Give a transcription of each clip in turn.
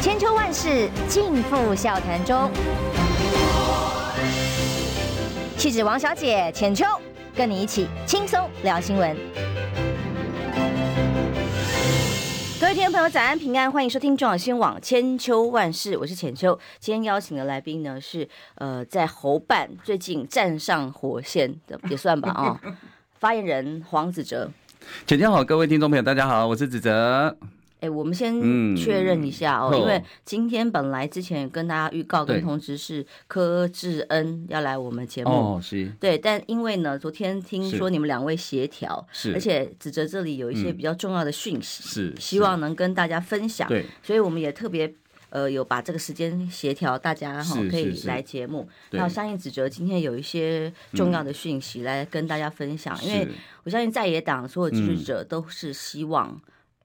千秋万世尽付笑谈中。气质王小姐浅秋，跟你一起轻松聊新闻。各位听众朋友，早安平安，欢迎收听中广新闻网千秋万世，我是浅秋。今天邀请的来宾呢是呃，在侯办最近站上火线的，也算吧啊、哦，发言人黄子哲。浅秋好，各位听众朋友，大家好，我是子哲。哎，我们先确认一下哦，嗯、因为今天本来之前跟大家预告跟通知是柯志恩要来我们节目哦，是，对，但因为呢，昨天听说你们两位协调，是，而且子哲这里有一些比较重要的讯息，是、嗯，希望能跟大家分享，对，所以我们也特别呃有把这个时间协调，大家哈可以来节目。那我相信子哲今天有一些重要的讯息来跟大家分享，因为我相信在野党所有支持者都是希望。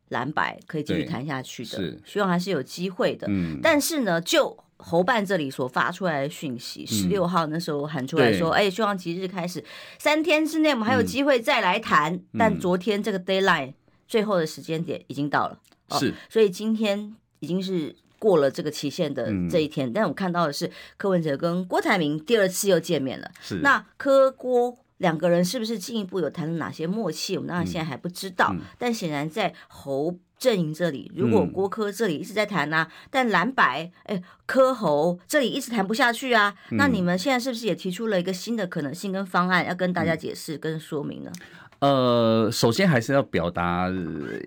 蓝白可以继续谈下去的，是。希望还是有机会的。嗯，但是呢，就侯办这里所发出来的讯息，十、嗯、六号那时候喊出来说，哎，希望即日开始三天之内我们还有机会再来谈、嗯。但昨天这个 deadline 最后的时间点已经到了，是、哦，所以今天已经是过了这个期限的这一天。嗯、但我看到的是柯文哲跟郭台铭第二次又见面了，是。那柯郭。两个人是不是进一步有谈了哪些默契？我们当然现在还不知道。但显然在侯阵营这里，如果郭柯这里一直在谈啊，嗯、但蓝白哎柯侯这里一直谈不下去啊、嗯，那你们现在是不是也提出了一个新的可能性跟方案，要跟大家解释跟说明呢？呃，首先还是要表达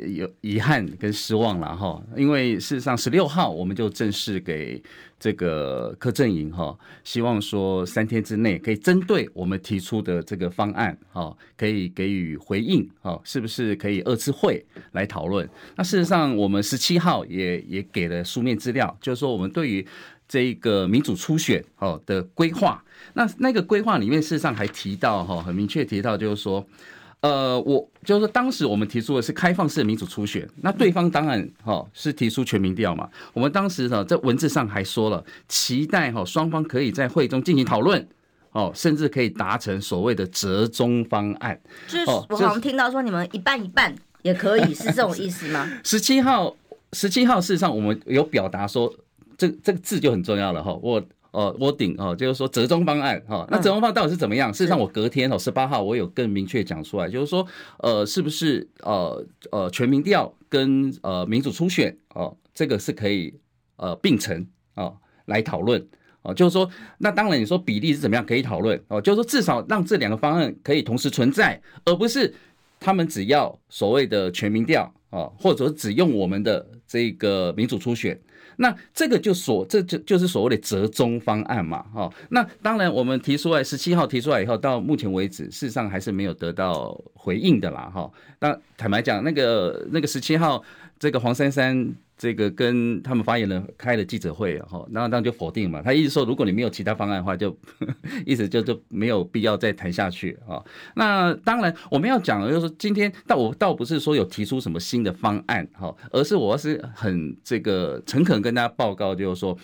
有遗憾跟失望了哈，因为事实上十六号我们就正式给这个柯震营哈，希望说三天之内可以针对我们提出的这个方案哈，可以给予回应哈，是不是可以二次会来讨论？那事实上我们十七号也也给了书面资料，就是说我们对于这个民主初选哦的规划，那那个规划里面事实上还提到哈，很明确提到就是说。呃，我就是说，当时我们提出的是开放式的民主初选，那对方当然哈是提出全民调嘛。我们当时呢在文字上还说了，期待哈双方可以在会中进行讨论，哦，甚至可以达成所谓的折中方案。就是我好像听到说你们一半一半也可以，是这种意思吗？十七号，十七号，事实上我们有表达说，这这个字就很重要了哈，我。哦，我顶哦，就是说折中方案哈。那折中方案到底是怎么样？事实上，我隔天哦，十八号我有更明确讲出来，就是说，呃，是不是呃呃全民调跟呃民主初选哦，这个是可以呃并成哦来讨论哦。就是说，那当然你说比例是怎么样可以讨论哦，就是说至少让这两个方案可以同时存在，而不是他们只要所谓的全民调哦，或者只用我们的这个民主初选。那这个就所这就就是所谓的折中方案嘛，哈。那当然，我们提出来十七号提出来以后，到目前为止，事实上还是没有得到回应的啦，哈。那坦白讲，那个那个十七号，这个黄珊珊。这个跟他们发言人开了记者会，哈，然后当然就否定嘛。他意思说，如果你没有其他方案的话，就 意思就就没有必要再谈下去啊。那当然我们要讲的就是，今天倒我倒不是说有提出什么新的方案，哈，而是我是很这个诚恳跟大家报告，就是说，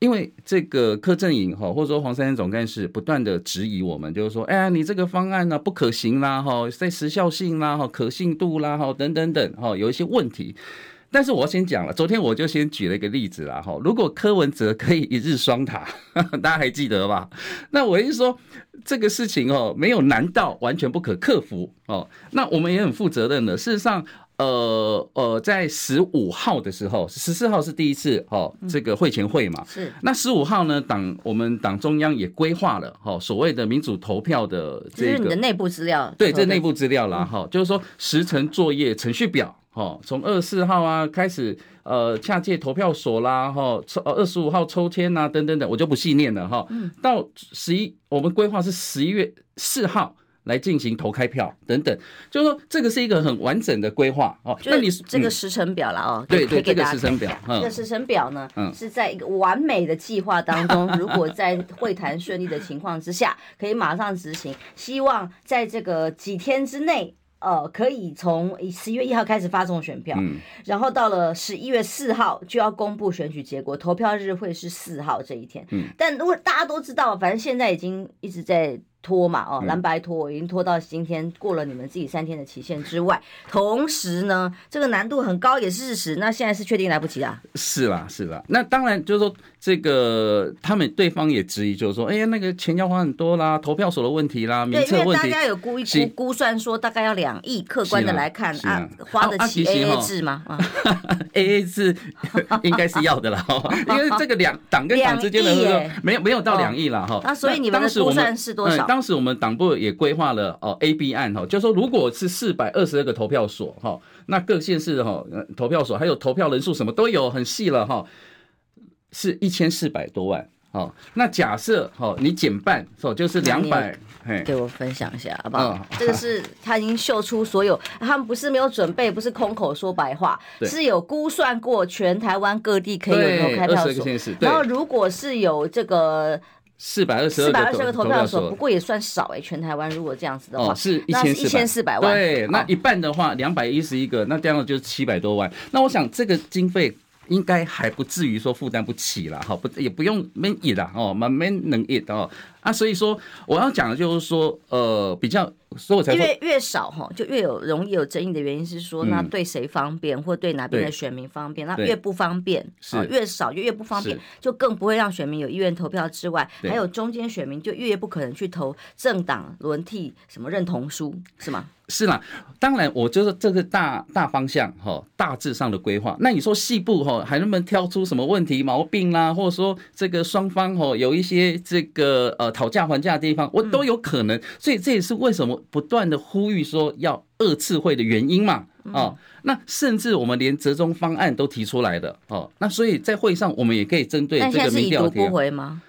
因为这个柯阵营哈，或者说黄珊珊总干事不断的质疑我们，就是说，哎呀，你这个方案呢不可行啦，哈，在时效性啦，哈，可信度啦，哈，等等等，哈，有一些问题。但是我先讲了，昨天我就先举了一个例子啦，哈，如果柯文哲可以一日双塔，大家还记得吧？那我是说这个事情哦，没有难到完全不可克服哦。那我们也很负责任的，事实上，呃呃，在十五号的时候，十四号是第一次哦，这个会前会嘛，是。那十五号呢，党我们党中央也规划了哈，所谓的民主投票的这个，是你的内部资料，对，这内部资料啦，哈，就是说时程作业程序表。哦，从二十四号啊开始，呃，下届投票所啦，哈，抽二十五号抽签呐，等等等，我就不细念了哈。嗯。到十一，我们规划是十一月四号来进行投开票，等等，就是说这个是一个很完整的规划哦。那你这个时程表了哦。对对，这个时程表，这个时程表呢，是在一个完美的计划当中，如果在会谈顺利的情况之下，可以马上执行。希望在这个几天之内。呃，可以从十一月一号开始发送选票，嗯，然后到了十一月四号就要公布选举结果，投票日会是四号这一天。嗯，但如果大家都知道，反正现在已经一直在拖嘛，哦，蓝白拖已经拖到今天，过了你们自己三天的期限之外，同时呢，这个难度很高也是事实。那现在是确定来不及啊？是啦，是啦。那当然就是说，这个他们对方也质疑，就是说，哎呀，那个钱要花很多啦，投票所的问题啦，名册问题。对，因为大家有估一估估算说，大概要两亿，客观的来看啊，啊，花得起 A A 制吗？啊，A A 制 应该是要的啦，因为这个两党跟党之间的没有没有到两亿了哈。那所以你们的估算是多少？当时我们党部也规划了哦，A、B 案哈，就是说如果是四百二十二个投票所哈，那各县市哈投票所还有投票人数什么都有很细了哈，是一千四百多万哦。那假设哈你减半哦，就是两百，给我分享一下好不好？这个是他已经秀出所有，他们不是没有准备，不是空口说白话，是有估算过全台湾各地可以有投开票所，然后如果是有这个。四百二十二个投票所，不过也算少哎。全台湾如果这样子的话，哦、是一千四百万。对，那一半的话，两百一十一个，那这样就是七百多万。那我想这个经费应该还不至于说负担不起了哈，不也不用 man it 啦哦，蛮蛮能 it 哦。啊，所以说我要讲的就是说，呃，比较。所以我才说，越越少哈，就越有容易有争议的原因是说，那对谁方便，或对哪边的选民方便？那越不方便，是越少就越不方便，就更不会让选民有意愿投票之外，还有中间选民就越不可能去投政党轮替什么认同书，是吗？是啦，当然，我就是这个大大方向哈，大致上的规划。那你说细部哈，还能不能挑出什么问题毛病啦，或者说这个双方哈有一些这个呃讨价还价的地方，我都有可能。所以这也是为什么。不断的呼吁说要二次会的原因嘛，哦，那甚至我们连折中方案都提出来的哦，那所以在会上我们也可以针对这个民调不回吗？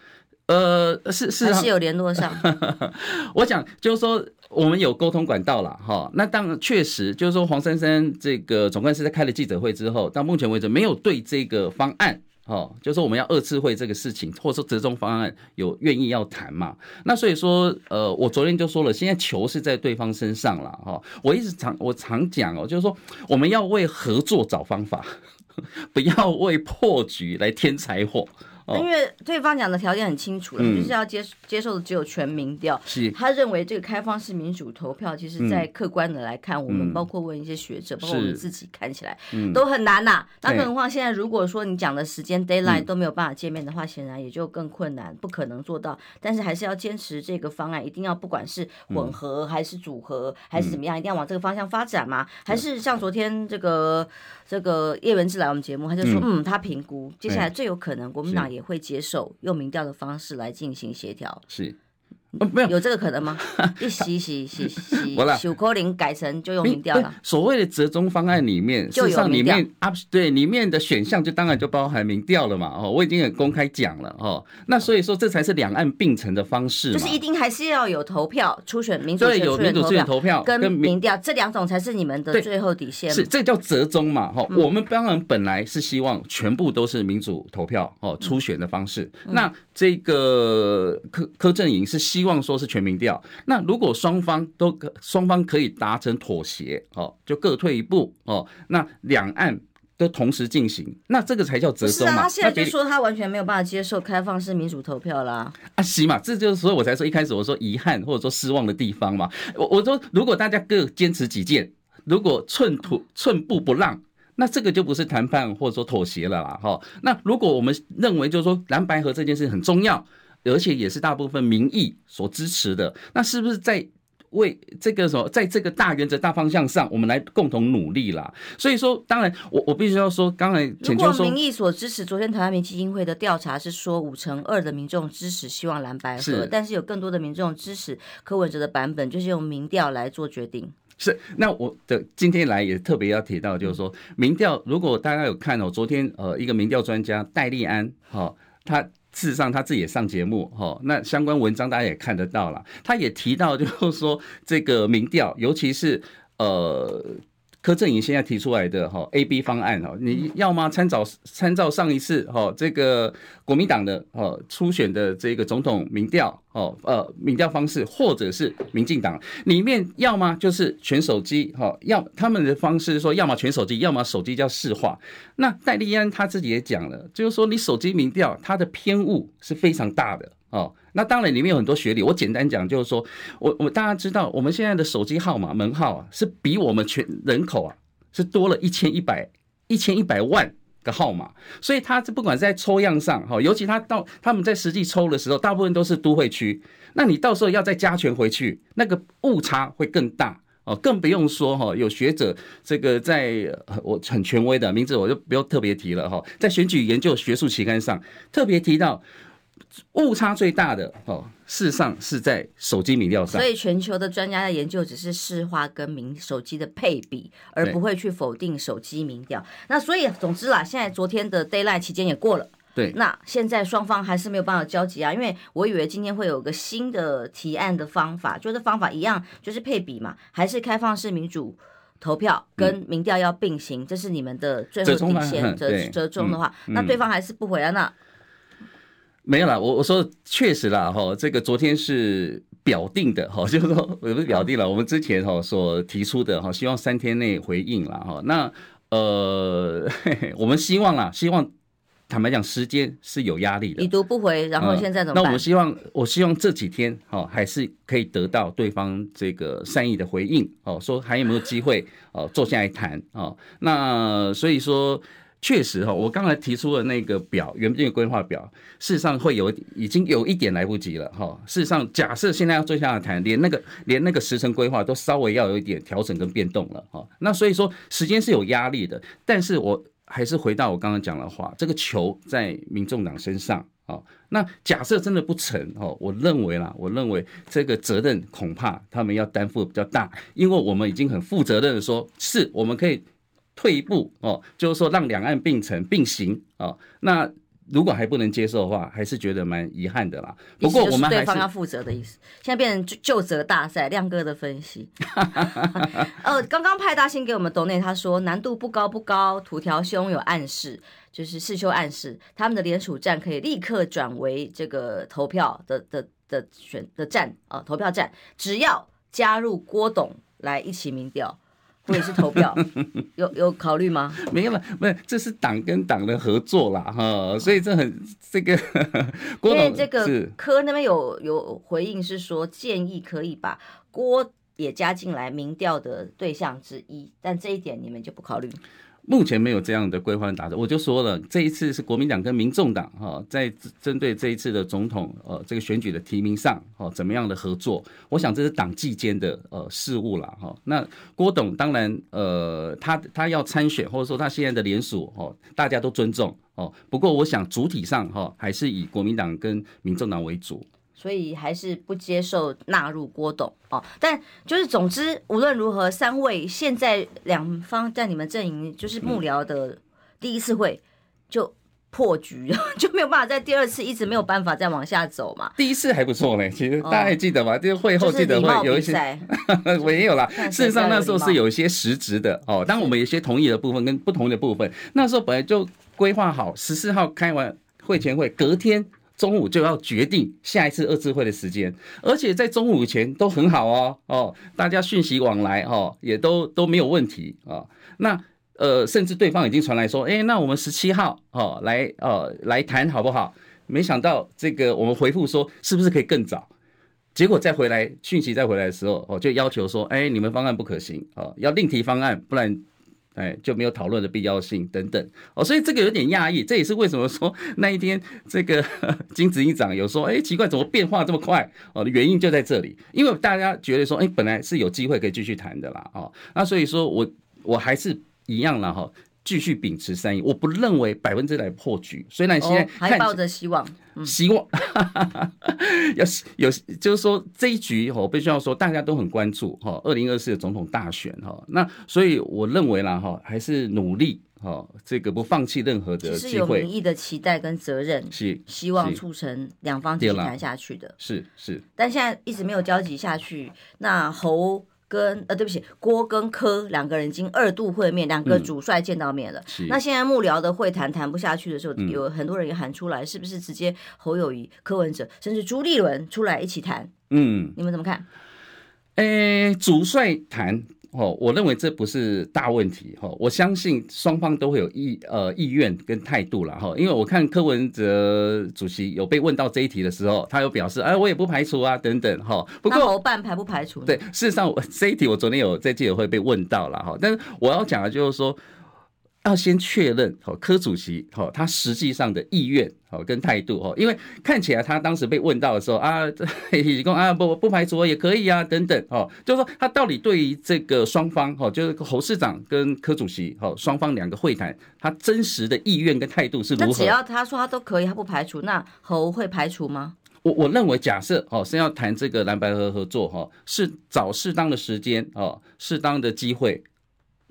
呃，是是还是有联络上。我想就是说我们有沟通管道了哈，那当然确实就是说黄珊珊这个总干事在开了记者会之后，到目前为止没有对这个方案。哦，就是我们要二次会这个事情，或者说折中方案有愿意要谈嘛？那所以说，呃，我昨天就说了，现在球是在对方身上了哈。我一直常我常讲哦，就是说我们要为合作找方法，不要为破局来添柴火。因为对方讲的条件很清楚了，就是要接接受的只有全民调。是，他认为这个开放式民主投票，其实在客观的来看，我们包括问一些学者，包括我们自己看起来都很难呐。那更何况现在如果说你讲的时间 deadline 都没有办法见面的话，显然也就更困难，不可能做到。但是还是要坚持这个方案，一定要不管是混合还是组合还是怎么样，一定要往这个方向发展嘛？还是像昨天这个这个叶文志来我们节目，他就说，嗯，他评估接下来最有可能国民党。也会接受用民调的方式来进行协调，是。没有有这个可能吗？一洗洗洗洗，九扣零改成就用民调了。所谓的折中方案里面，事实上里面啊，对里面的选项就当然就包含民调了嘛。哦，我已经很公开讲了哦。那所以说这才是两岸并存的方式，就是一定还是要有投票初选民主，对，有民主初选投票跟民调这两种才是你们的最后底线。是这叫折中嘛？哈，我们当然本来是希望全部都是民主投票哦，初选的方式。那这个柯柯震营是希望说是全民调，那如果双方都可双方可以达成妥协，哦，就各退一步哦，那两岸都同时进行，那这个才叫折中嘛。他现在就说他完全没有办法接受开放式民主投票啦。啊，行嘛，这就是所以我才说一开始我说遗憾或者说失望的地方嘛。我我说如果大家各坚持己见，如果寸土寸步不让。那这个就不是谈判或者说妥协了啦，哈。那如果我们认为就是说蓝白合这件事很重要，而且也是大部分民意所支持的，那是不是在为这个什么，在这个大原则、大方向上，我们来共同努力啦？所以说，当然我我必须要说，刚才如果民意所支持，昨天台湾民基金会的调查是说五成二的民众支持希望蓝白合，但是有更多的民众支持柯文哲的版本，就是用民调来做决定。是，那我的今天来也特别要提到，就是说民调，如果大家有看哦，昨天呃一个民调专家戴利安哈，他事实上他自己也上节目哈，那相关文章大家也看得到了，他也提到就是说这个民调，尤其是呃柯震宇现在提出来的哈 A B 方案哈，你要吗？参照参照上一次哈这个国民党的哦初选的这个总统民调。哦，呃，民调方式，或者是民进党里面，要么就是全手机，哈，要他们的方式是说，要么全手机，要么手机叫市话。那戴利安他自己也讲了，就是说你手机民调，它的偏误是非常大的哦。那当然里面有很多学历，我简单讲就是说，我我大家知道，我们现在的手机号码门号啊，是比我们全人口啊是多了一千一百一千一百万。个号码，所以他这不管在抽样上哈，尤其他到他们在实际抽的时候，大部分都是都会区，那你到时候要再加权回去，那个误差会更大哦，更不用说哈，有学者这个在我很权威的名字我就不用特别提了哈，在选举研究学术期刊上特别提到。误差最大的哦，事实上是在手机民调上。所以全球的专家的研究只是市话跟民手机的配比，而不会去否定手机民调。那所以总之啦，现在昨天的 d a y l i g h t 期间也过了。对。那现在双方还是没有办法交集啊，因为我以为今天会有个新的提案的方法，就是方法一样，就是配比嘛，还是开放式民主投票跟民调要并行，嗯、这是你们的最后底线折折中的话，嗯、那对方还是不回来那。没有啦，我我说确实啦，哈，这个昨天是表定的，哈，就是说也不是表定了，我们之前哈所提出的哈，希望三天内回应了哈，那呃，我们希望啦，希望坦白讲，时间是有压力的，已读不回，然后现在怎么办？那我希望，我希望这几天哈，还是可以得到对方这个善意的回应，哦，说还有没有机会哦坐下来谈哦，那所以说。确实哈，我刚才提出的那个表，原定的规划表，事实上会有已经有一点来不及了哈。事实上，假设现在要坐下来谈，连那个连那个时程规划都稍微要有一点调整跟变动了哈。那所以说时间是有压力的，但是我还是回到我刚刚讲的话，这个球在民众党身上啊。那假设真的不成哦，我认为啦，我认为这个责任恐怕他们要担负比较大，因为我们已经很负责任的说，是我们可以。退一步哦，就是说让两岸并成并行哦。那如果还不能接受的话，还是觉得蛮遗憾的啦。不过我们对方要负责的意思，现在变成就就责大赛，亮哥的分析。呃，刚刚派大星给我们董内，他说难度不高不高，土条兄有暗示，就是世修暗示，他们的联署站可以立刻转为这个投票的的的选的站啊、呃，投票站，只要加入郭董来一起民调。或者是投票，有有考虑吗？没有了，不是，这是党跟党的合作啦，哈，所以这很这个。因为这个科那边有有回应是说，建议可以把郭也加进来民调的对象之一，但这一点你们就不考虑。目前没有这样的规划打算，我就说了，这一次是国民党跟民众党哈，在针对这一次的总统呃这个选举的提名上，哦怎么样的合作？我想这是党际间的呃事务了哈。那郭董当然呃他他要参选，或者说他现在的联署哦，大家都尊重哦。不过我想主体上哈还是以国民党跟民众党为主。所以还是不接受纳入郭董哦，但就是总之无论如何，三位现在两方在你们阵营就是幕僚的第一次会就破局，就没有办法在第二次一直没有办法再往下走嘛。第一次还不错呢，其实大家还记得吗？就是会后记得会有一些，我也有啦。事实上那时候是有一些实质的哦，当我们有些同意的部分跟不同的部分，那时候本来就规划好十四号开完会前会，隔天。中午就要决定下一次二次会的时间，而且在中午前都很好哦哦，大家讯息往来哦，也都都没有问题啊、哦。那呃，甚至对方已经传来说，哎，那我们十七号哦来哦来谈好不好？没想到这个我们回复说是不是可以更早？结果再回来讯息再回来的时候哦，就要求说，哎，你们方案不可行哦，要另提方案，不然。哎，就没有讨论的必要性等等哦，所以这个有点讶异，这也是为什么说 那一天这个 金子一长有说，哎，奇怪，怎么变化这么快？哦，原因就在这里，因为大家觉得说，哎，本来是有机会可以继续谈的啦，哦，那所以说我我还是一样了哈。继续秉持善意，我不认为百分之百破局。虽然现在还抱着希望，嗯、希望 有有，就是说这一局我必须要说，大家都很关注哈，二零二四的总统大选哈。那所以我认为啦哈，还是努力哈，这个不放弃任何的机会。是有民意的期待跟责任，是希望促成两方继续谈下去的。是是，但现在一直没有交集下去，那侯。跟呃，对不起，郭跟柯两个人已经二度会面，两个主帅见到面了。是。那现在幕僚的会谈谈不下去的时候，有很多人也喊出来，是不是直接侯友谊、柯文哲，甚至朱立伦出来一起谈？嗯，你们怎么看？诶，主帅谈。哦，我认为这不是大问题哈，我相信双方都会有意呃意愿跟态度了哈，因为我看柯文哲主席有被问到这一题的时候，他有表示，哎，我也不排除啊等等哈。不过侯办排不排除？对，事实上我这一题我昨天有在记者会被问到了哈，但是我要讲的就是说。要先确认哦，柯主席哦，他实际上的意愿哦跟态度哦，因为看起来他当时被问到的时候啊，提供啊不不排除也可以啊等等哦，就是说他到底对于这个双方哦，就是侯市长跟柯主席哦双方两个会谈，他真实的意愿跟态度是如何？那只要他说他都可以，他不排除，那侯会排除吗？我我认为假设哦是要谈这个蓝白合合作哈，是找适当的时间哦，适当的机会。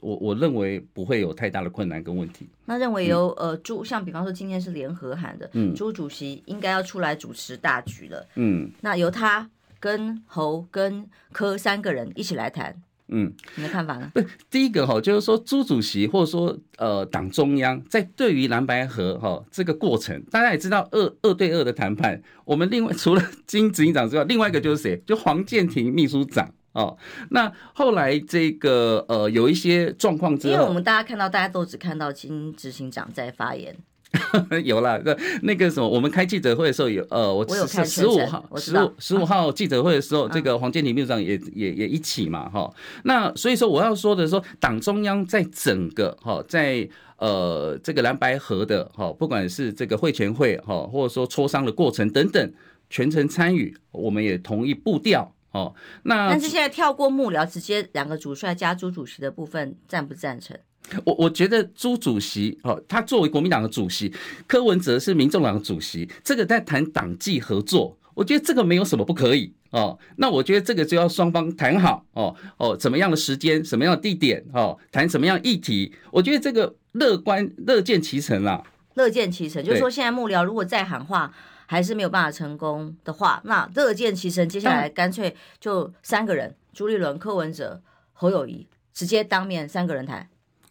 我我认为不会有太大的困难跟问题。那认为由呃朱，像比方说今天是联合喊的，嗯，朱主席应该要出来主持大局了，嗯，那由他跟侯跟柯三个人一起来谈，嗯，你的看法呢？不，第一个哈，就是说朱主席或者说呃党中央在对于蓝白河哈这个过程，大家也知道二二对二的谈判，我们另外 除了金执行长之外，另外一个就是谁？就黄建庭秘书长。哦，那后来这个呃有一些状况之后，因为我们大家看到，大家都只看到金执行长在发言，有啦那那个什么，我们开记者会的时候有呃，我十十五号十五十五号记者会的时候，啊、这个黄建庭秘书长也也也一起嘛哈。那所以说我要说的说，党中央在整个哈在呃这个蓝白河的哈，不管是这个会前会哈，或者说磋商的过程等等，全程参与，我们也同意步调。哦，那但是现在跳过幕僚，直接两个主帅加朱主席的部分，赞不赞成？我我觉得朱主席哦，他作为国民党的主席，柯文哲是民众党的主席，这个在谈党际合作，我觉得这个没有什么不可以哦。那我觉得这个就要双方谈好哦哦，怎么样的时间，什么样的地点哦，谈什么样议题，我觉得这个乐观乐见其成啦，乐见其成，就是说现在幕僚如果再喊话。还是没有办法成功的话，那乐见其成。接下来干脆就三个人：嗯、朱立伦、柯文哲、侯友谊，直接当面三个人谈。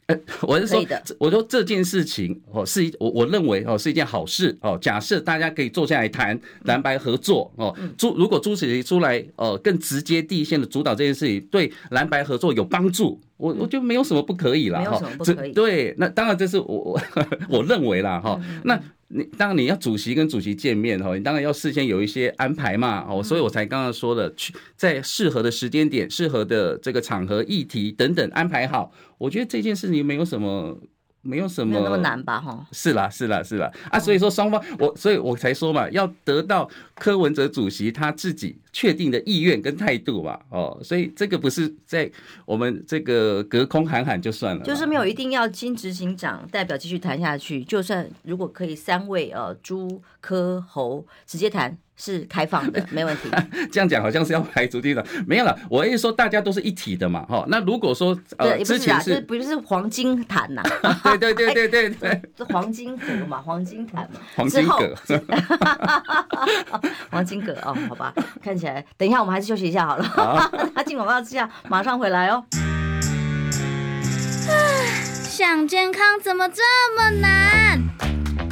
呃，我是说，我说这件事情哦，是一我我认为哦是一件好事哦。假设大家可以坐下来谈蓝白合作哦，朱如果朱主席出来呃更直接第一线的主导这件事情，对蓝白合作有帮助，我我觉得没有什么不可以啦。没有什么不可以。对，那当然这是我我 我认为啦哈。那。你当然你要主席跟主席见面哈，你当然要事先有一些安排嘛哦，所以我才刚刚说的，去在适合的时间点、适合的这个场合、议题等等安排好。我觉得这件事情没有什么。没有什么，那么难吧？哈，是啦，是啦，是啦啊！所以说双方，我所以我才说嘛，要得到柯文哲主席他自己确定的意愿跟态度吧。哦，所以这个不是在我们这个隔空喊喊就算了，就是没有一定要金执行长代表继续谈下去，就算如果可以三位呃朱柯侯直接谈。是开放的，没问题。这样讲好像是要排除地方，没有了。我意思说，大家都是一体的嘛，哈。那如果说呃，之前是不是黄金坛呐？对对对对对 黄金阁嘛，黄金坛嘛，黄金阁。黄金阁哦，好吧，看起来，等一下我们还是休息一下好了。他进广告之下，马上回来哦。想健康怎么这么难？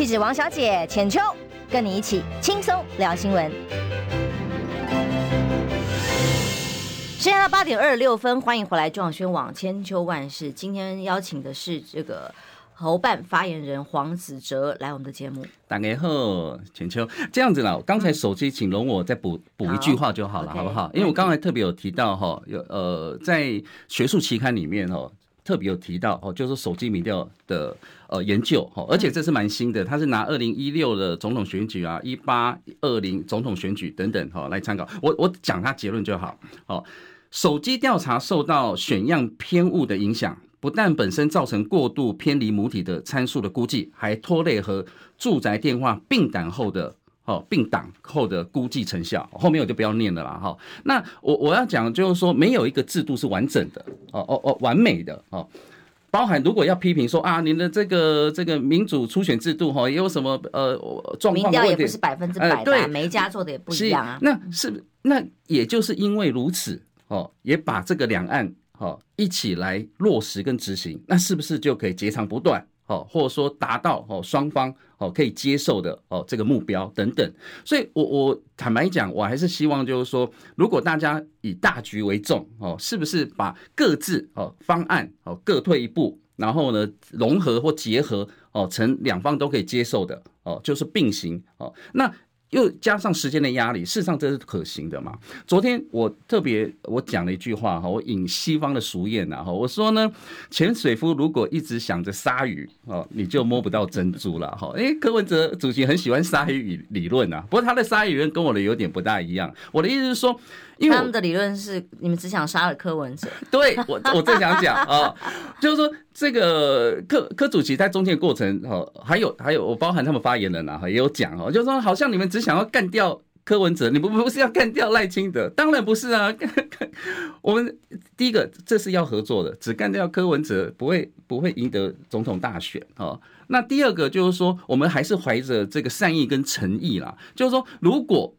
气质王小姐浅秋。跟你一起轻松聊新闻。时间到八点二十六分，欢迎回来中广宣网千秋万世。今天邀请的是这个侯办发言人黄子哲来我们的节目。大家好，浅秋，这样子啦，刚才手机请容我再补补一句话就好了，好，好不好？因为我刚才特别有提到哈，有呃，在学术期刊里面哦。特别有提到哦，就是手机民调的呃研究哈，而且这是蛮新的，他是拿二零一六的总统选举啊，一八二零总统选举等等哈来参考。我我讲他结论就好。哦，手机调查受到选样偏误的影响，不但本身造成过度偏离母体的参数的估计，还拖累和住宅电话并档后的哦并档后的估计成效。后面我就不要念了啦哈。那我我要讲就是说，没有一个制度是完整的哦哦哦完美的哦。包含如果要批评说啊，您的这个这个民主初选制度哈，也有什么呃状况？民调也不是百分之百的，呃，对，每一家做的也不一样啊。那是那也就是因为如此哦，也把这个两岸哦一起来落实跟执行，那是不是就可以截长补短？哦，或者说达到哦双方哦可以接受的哦这个目标等等，所以我我坦白讲，我还是希望就是说，如果大家以大局为重哦，是不是把各自哦方案哦各退一步，然后呢融合或结合哦成两方都可以接受的哦，就是并行哦那。又加上时间的压力，事实上这是可行的嘛？昨天我特别我讲了一句话哈，我引西方的俗谚呐哈，我说呢，潜水夫如果一直想着鲨鱼哦，你就摸不到珍珠了哈。诶，柯文哲主席很喜欢鲨鱼理论呐，不过他的鲨鱼理论跟我的有点不大一样。我的意思是说。因为他们的理论是，你们只想杀了柯文哲。对，我我正想讲啊，就是说这个柯柯主席在中间过程哈，还有还有我包含他们发言人啊，也有讲哦，就是说好像你们只想要干掉柯文哲，你不不是要干掉赖清德？当然不是啊，我们第一个这是要合作的，只干掉柯文哲不会不会赢得总统大选啊。那第二个就是说，我们还是怀着这个善意跟诚意啦，就是说如果。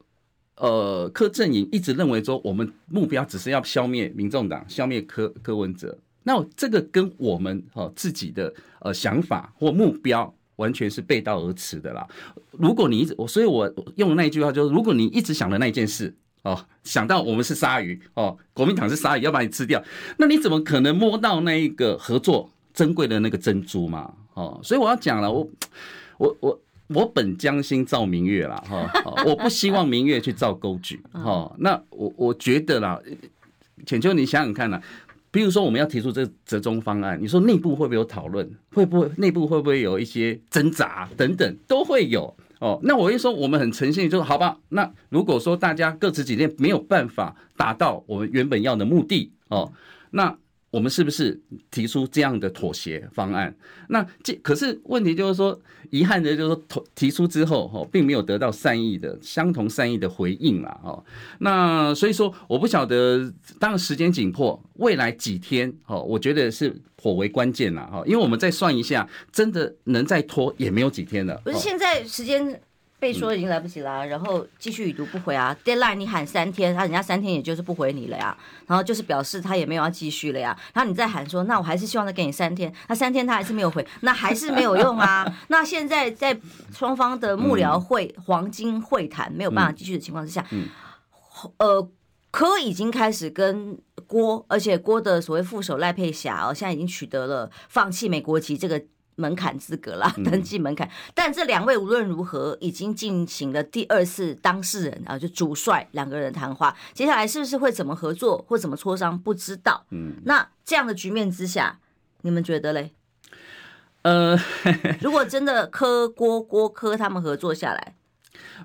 呃，柯阵营一直认为说，我们目标只是要消灭民众党，消灭柯柯文哲。那这个跟我们哈自己的呃想法或目标完全是背道而驰的啦。如果你一直，所以我用那一句话就是，如果你一直想的那一件事哦，想到我们是鲨鱼哦，国民党是鲨鱼要把你吃掉，那你怎么可能摸到那一个合作珍贵的那个珍珠嘛？哦，所以我要讲了，我我我。我本将心照明月啦，哈，我不希望明月去照沟渠，哈。那我我觉得啦，浅秋，你想想看呐，比如说我们要提出这折中方案，你说内部会不会有讨论？会不会内部会不会有一些挣扎等等，都会有哦。那我一说我们很诚信，就是好吧。那如果说大家各持己见，没有办法达到我们原本要的目的哦，那。我们是不是提出这样的妥协方案？那这可是问题就是说，遗憾的就是说，提出之后哈，并没有得到善意的相同善意的回应了哈。那所以说，我不晓得，当时间紧迫，未来几天哈，我觉得是颇为关键了哈。因为我们再算一下，真的能再拖也没有几天了。不是现在时间。被说已经来不及了，然后继续已读不回啊，deadline 你喊三天，他人家三天也就是不回你了呀，然后就是表示他也没有要继续了呀，然后你再喊说，那我还是希望再给你三天，那三天他还是没有回，那还是没有用啊。那现在在双方的幕僚会黄金会谈没有办法继续的情况之下，呃，柯已经开始跟郭，而且郭的所谓副手赖佩霞哦，现在已经取得了放弃美国籍这个。门槛资格啦，登记门槛。但这两位无论如何已经进行了第二次当事人啊，就主帅两个人谈话。接下来是不是会怎么合作或怎么磋商，不知道。嗯，那这样的局面之下，你们觉得嘞？呃，如果真的柯郭郭柯他们合作下来，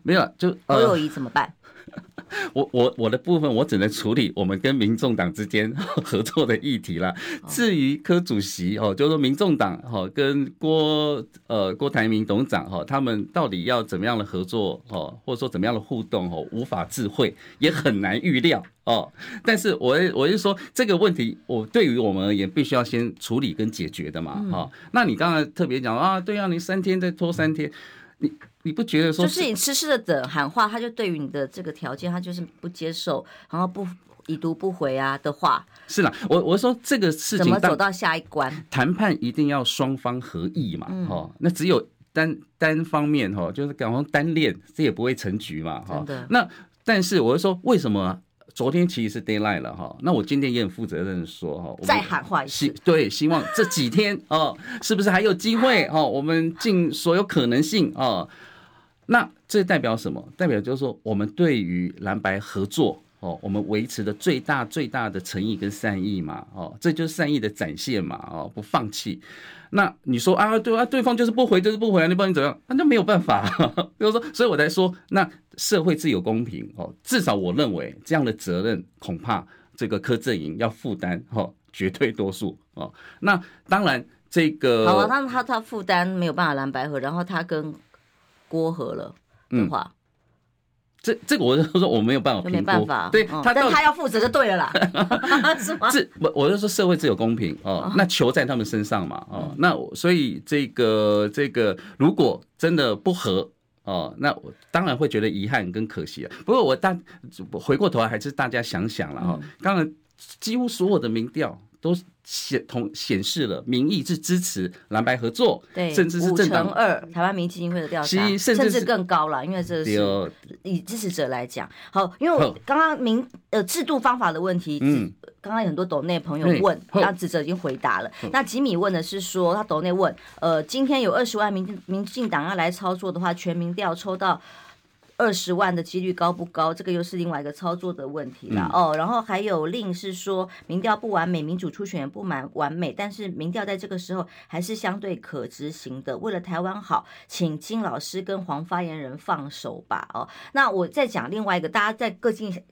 没有就侯友谊怎么办？我我我的部分，我只能处理我们跟民众党之间 合作的议题了。至于柯主席哦，就是说民众党哈跟郭呃郭台铭董事长哈，他们到底要怎么样的合作哦，或者说怎么样的互动哦，无法智慧，也很难预料哦。但是我我是说这个问题，我对于我们而言，必须要先处理跟解决的嘛。哈，那你刚才特别讲啊，对啊，你三天再拖三天，你。你不觉得说就是你痴痴的等喊话，他就对于你的这个条件，他就是不接受，然后不已读不回啊的话，是啦，我我说这个事情怎么走到下一关？谈判一定要双方合意嘛，哦、嗯，那只有单单方面哈，就是讲说单恋，这也不会成局嘛，哈。那但是我就说，为什么昨天其实是 d a y l i g h t 了哈？那我今天也很负责任的说哈，再喊话一次，对，希望这几天 哦，是不是还有机会哦？我们尽所有可能性哦。那这代表什么？代表就是说，我们对于蓝白合作哦，我们维持的最大最大的诚意跟善意嘛，哦，这就是善意的展现嘛，哦，不放弃。那你说啊，对啊，对方就是不回，就是不回啊，你不然你怎样？那就没有办法。就是说，所以我才说，那社会自有公平哦，至少我认为这样的责任恐怕这个柯阵营要负担哈绝对多数哦。那当然这个好啊，他他他负担没有办法蓝白合，然后他跟郭合了的话。嗯这这个我就说我没有办法没办法，对，他但他要负责就对了啦，是吗？这我我就说社会自有公平哦，那球在他们身上嘛哦，那所以这个这个如果真的不合哦，那我当然会觉得遗憾跟可惜啊。不过我大回过头来还是大家想想了哈，刚才几乎所有的民调都。显同显示了民意是支持蓝白合作，对，甚至是政党二台湾民基金会的调查，甚至更高了，因为这是以支持者来讲，好，因为我刚刚民呃制度方法的问题，嗯，刚刚有很多斗内朋友问，那指责已经回答了。那吉米问的是说，他斗内问，呃，今天有二十万民民进党要来操作的话，全民调抽到。二十万的几率高不高？这个又是另外一个操作的问题了、嗯、哦。然后还有另是说，民调不完美，民主初选也不满完美，但是民调在这个时候还是相对可执行的。为了台湾好，请金老师跟黄发言人放手吧。哦，那我再讲另外一个，大家在各尽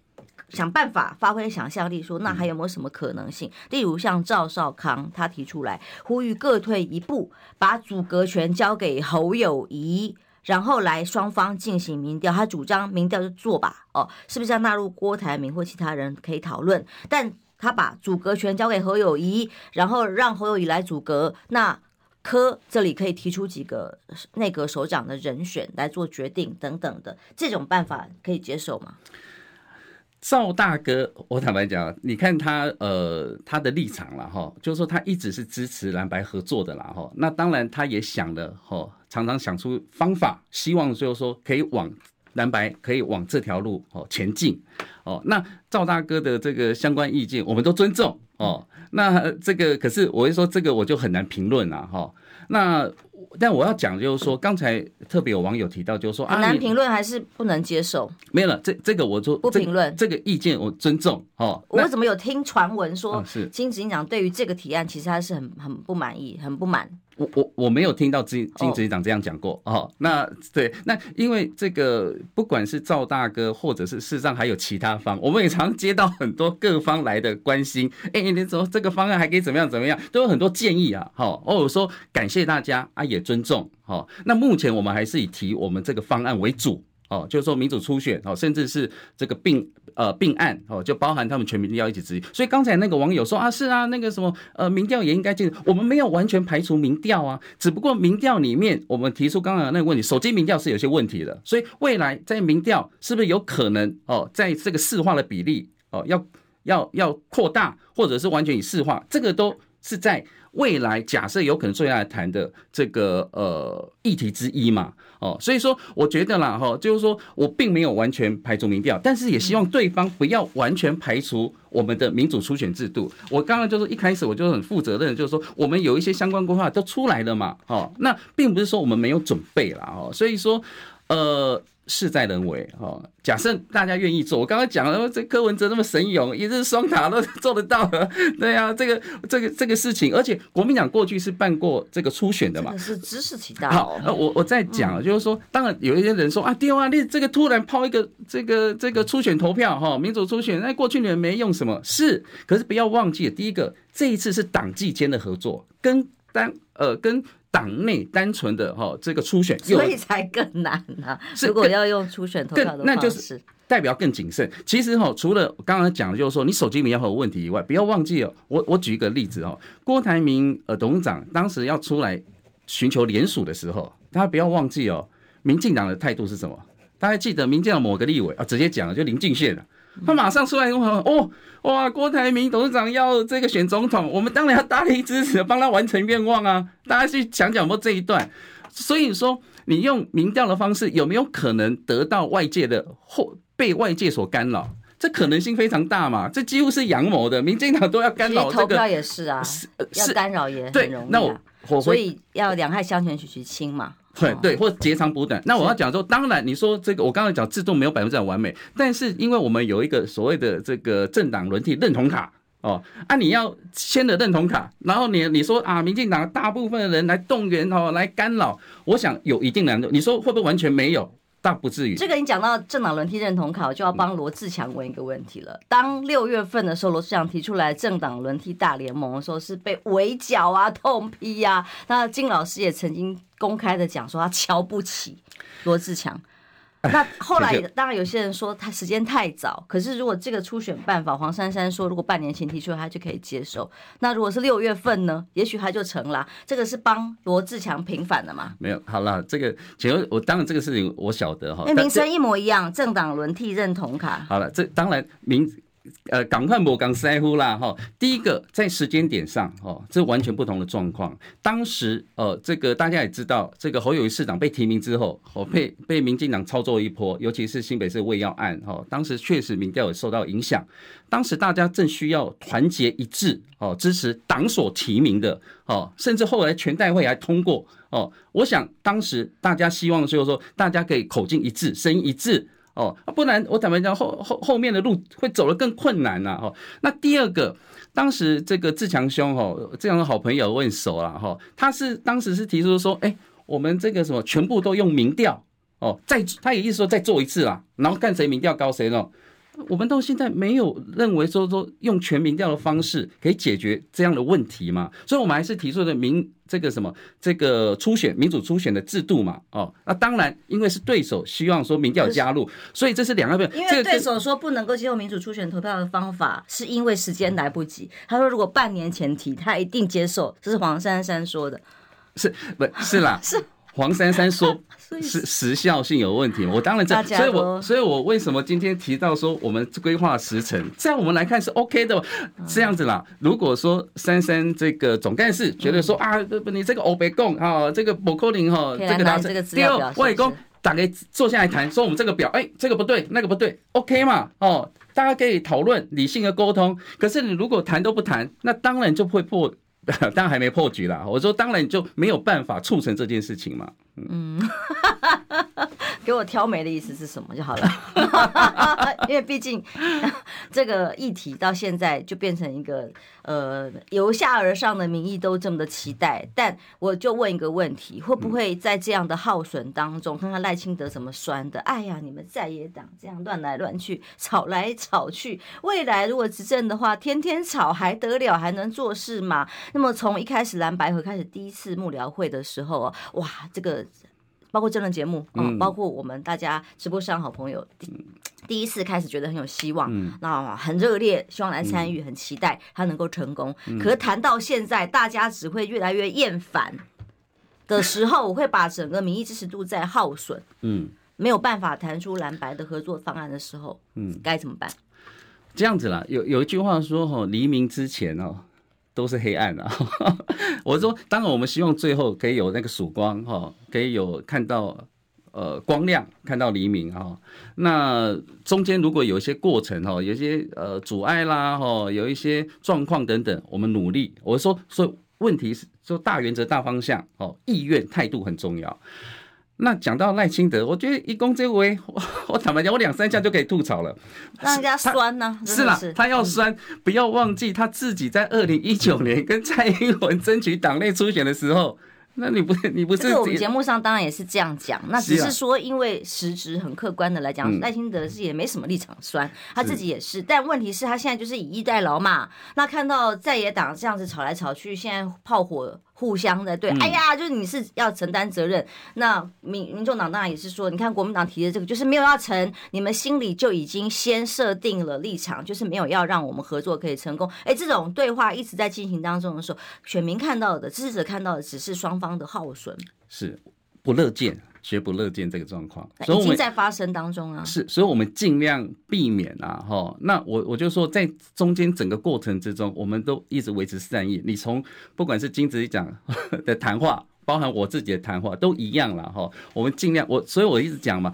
想办法发挥想象力，说那还有没有什么可能性？例如像赵少康他提出来呼吁各退一步，把组阁权交给侯友宜。然后来双方进行民调，他主张民调就做吧，哦，是不是要纳入郭台铭或其他人可以讨论？但他把组阁权交给侯友谊，然后让侯友谊来组阁，那科这里可以提出几个内阁首长的人选来做决定等等的，这种办法可以接受吗？赵大哥，我坦白讲，你看他呃他的立场了哈，就是说他一直是支持蓝白合作的啦哈。那当然他也想了哈，常常想出方法，希望就是说可以往蓝白可以往这条路哦前进哦。那赵大哥的这个相关意见，我们都尊重哦。那这个可是我会说这个我就很难评论了哈。那但我要讲就是说，刚才特别有网友提到，就是说很难评论还是不能接受。没有了，这这个我就不评论这个意见，我尊重哦。我怎么有听传闻说，是金执行长对于这个提案其实他是很很不满意，很不满。我我我没有听到金金执行长这样讲过哦。那对，那因为这个不管是赵大哥，或者是事实上还有其他方，我们也常接到很多各方来的关心。哎，你说这个方案还可以怎么样怎么样，都有很多建议啊。好，哦，我说感谢大家啊，也尊重。好，那目前我们还是以提我们这个方案为主。哦，就是说民主初选哦，甚至是这个并呃并案哦，就包含他们全民调一起执行。所以刚才那个网友说啊，是啊，那个什么呃民调也应该进。我们没有完全排除民调啊，只不过民调里面我们提出刚刚那个问题，手机民调是有些问题的。所以未来在民调是不是有可能哦，在这个市化的比例哦，要要要扩大，或者是完全以市化，这个都是在。未来假设有可能最爱谈的这个呃议题之一嘛，哦，所以说我觉得啦哈，就是说我并没有完全排除民调，但是也希望对方不要完全排除我们的民主初选制度。我刚刚就是一开始我就很负责任，就是说我们有一些相关规划都出来了嘛，哦，那并不是说我们没有准备啦，哦，所以说呃。事在人为哈，假设大家愿意做，我刚刚讲了，这柯文哲那么神勇，一日双塔都 做得到的，对啊，这个这个这个事情，而且国民党过去是办过这个初选的嘛，是知识体大。好，我我在讲，就是说，当然有一些人说啊，丢啊，你这个突然抛一个这个这个初选投票哈，民主初选，那过去你们没用什么，是，可是不要忘记，第一个，这一次是党纪间的合作，跟单呃跟。党内单纯的哈这个初选，所以才更难啊！如果要用初选投票的话，那就是代表更谨慎。其实哈，除了刚刚讲的就是说你手机里面有问题以外，不要忘记哦。我我举一个例子哦，郭台铭呃董事长当时要出来寻求联署的时候，大家不要忘记哦，民进党的态度是什么？大家记得民进党某个立委啊，直接讲了，就林俊宪了。他马上出来说：“哦，哇，郭台铭董事长要这个选总统，我们当然要大力支持，帮他完成愿望啊！大家去讲讲过这一段。所以说，你用民调的方式，有没有可能得到外界的或被外界所干扰？这可能性非常大嘛！这几乎是阳谋的，民进党都要干扰这个。投票也是啊，是要干扰也很容易啊。那我，我所以要两害相权取其轻嘛。”对对，或截长补短。那我要讲说，当然你说这个，我刚才讲制度没有百分之百完美，但是因为我们有一个所谓的这个政党轮替认同卡哦，啊，你要签的认同卡，然后你你说啊，民进党大部分的人来动员哦，来干扰，我想有一定难度。你说会不会完全没有？倒不至于。这个你讲到政党轮替认同卡，我就要帮罗志强问一个问题了。当六月份的时候，罗志强提出来政党轮替大联盟的时候，是被围剿啊、痛批呀、啊。那金老师也曾经公开的讲说，他瞧不起罗志强。那后来当然有些人说他时间太早，可是如果这个初选办法，黄珊珊说如果半年前提出来，他就可以接受。那如果是六月份呢？也许他就成了。这个是帮罗志强平反的嘛？没有，好了，这个请问我当然这个事情我晓得哈，那名称一模一样，政党轮替认同卡。好了，这当然名。呃，赶快抹港塞呼啦哈！第一个在时间点上哦，这完全不同的状况。当时呃，这个大家也知道，这个侯友宜市长被提名之后，哦被被民进党操作一波，尤其是新北市卫药案哈，当时确实民调也受到影响。当时大家正需要团结一致哦，支持党所提名的哦，甚至后来全代会还通过哦。我想当时大家希望就是说，大家可以口径一致，声音一致。哦，不然我坦白讲，后后后面的路会走得更困难呐。哈，那第二个，当时这个自强兄哈，这样的好朋友问熟了哈，他是当时是提出说，哎，我们这个什么全部都用民调哦，再他也意思说再做一次啦，然后看谁民调高谁喽。我们到现在没有认为说说用全民调的方式可以解决这样的问题嘛，所以我们还是提出的民这个什么这个初选民主初选的制度嘛，哦，那当然因为是对手希望说民调加入，所以这是两个因为对手说不能够接受民主初选投票的方法，是因为时间来不及。他说如果半年前提，他一定接受，这是黄珊珊说的，是不？是啦，是。黄珊珊说：“是时效性有问题。”我当然这，所以我所以我为什么今天提到说我们规划时程，这样我们来看是 OK 的，这样子啦。如果说珊珊这个总干事觉得说啊，你这个欧北贡啊，这个博扣林哈，这个他第二外公打给坐下来谈，说我们这个表，哎，这个不对，那个不对，OK 嘛？哦，大家可以讨论理性的沟通。可是你如果谈都不谈，那当然就会破。当然还没破局啦，我说当然就没有办法促成这件事情嘛。嗯，给我挑眉的意思是什么就好了，因为毕竟 这个议题到现在就变成一个呃由下而上的民意都这么的期待，但我就问一个问题，会不会在这样的耗损当中，看看赖清德怎么酸的？哎呀，你们在野党这样乱来乱去，吵来吵去，未来如果执政的话，天天吵还得了，还能做事吗？那么从一开始蓝白合开始第一次幕僚会的时候，哇，这个。包括政论节目，嗯，包括我们大家直播上好朋友第第一次开始觉得很有希望，嗯，那很热烈，希望来参与，很期待他能够成功。可是谈到现在，大家只会越来越厌烦的时候，我会把整个民意支持度在耗损，嗯，没有办法谈出蓝白的合作方案的时候，嗯，该怎么办？这样子啦，有有一句话说，哈，黎明之前哦。都是黑暗的，我说，当然我们希望最后可以有那个曙光哈，可以有看到呃光亮，看到黎明哈。那中间如果有一些过程哈，有一些呃阻碍啦哈，有一些状况等等，我们努力。我说，所以问题是说大原则、大方向哦，意愿、态度很重要。那讲到赖清德，我觉得一公这回，我 我坦白讲，我两三下就可以吐槽了，让人家酸呢、啊。是啦，他要酸，嗯、不要忘记他自己在二零一九年跟蔡英文争取党内初选的时候。那你不，你不是？这个我们节目上当然也是这样讲，那只是说，因为实质很客观的来讲，赖清德是也没什么立场酸，他自己也是。但问题是，他现在就是以逸待劳嘛。那看到在野党这样子吵来吵去，现在炮火互相的对，哎呀，就是你是要承担责任。那民民众党当然也是说，你看国民党提的这个，就是没有要成，你们心里就已经先设定了立场，就是没有要让我们合作可以成功。哎，这种对话一直在进行当中的时候，选民看到的、支持者看到的，只是双方。方的耗损是不乐见，绝不乐见这个状况，所以已经在发生当中啊。是，所以我们尽量避免啊，哈。那我我就说，在中间整个过程之中，我们都一直维持善意。你从不管是金子讲的谈话，包含我自己的谈话，都一样了哈。我们尽量，我所以我一直讲嘛，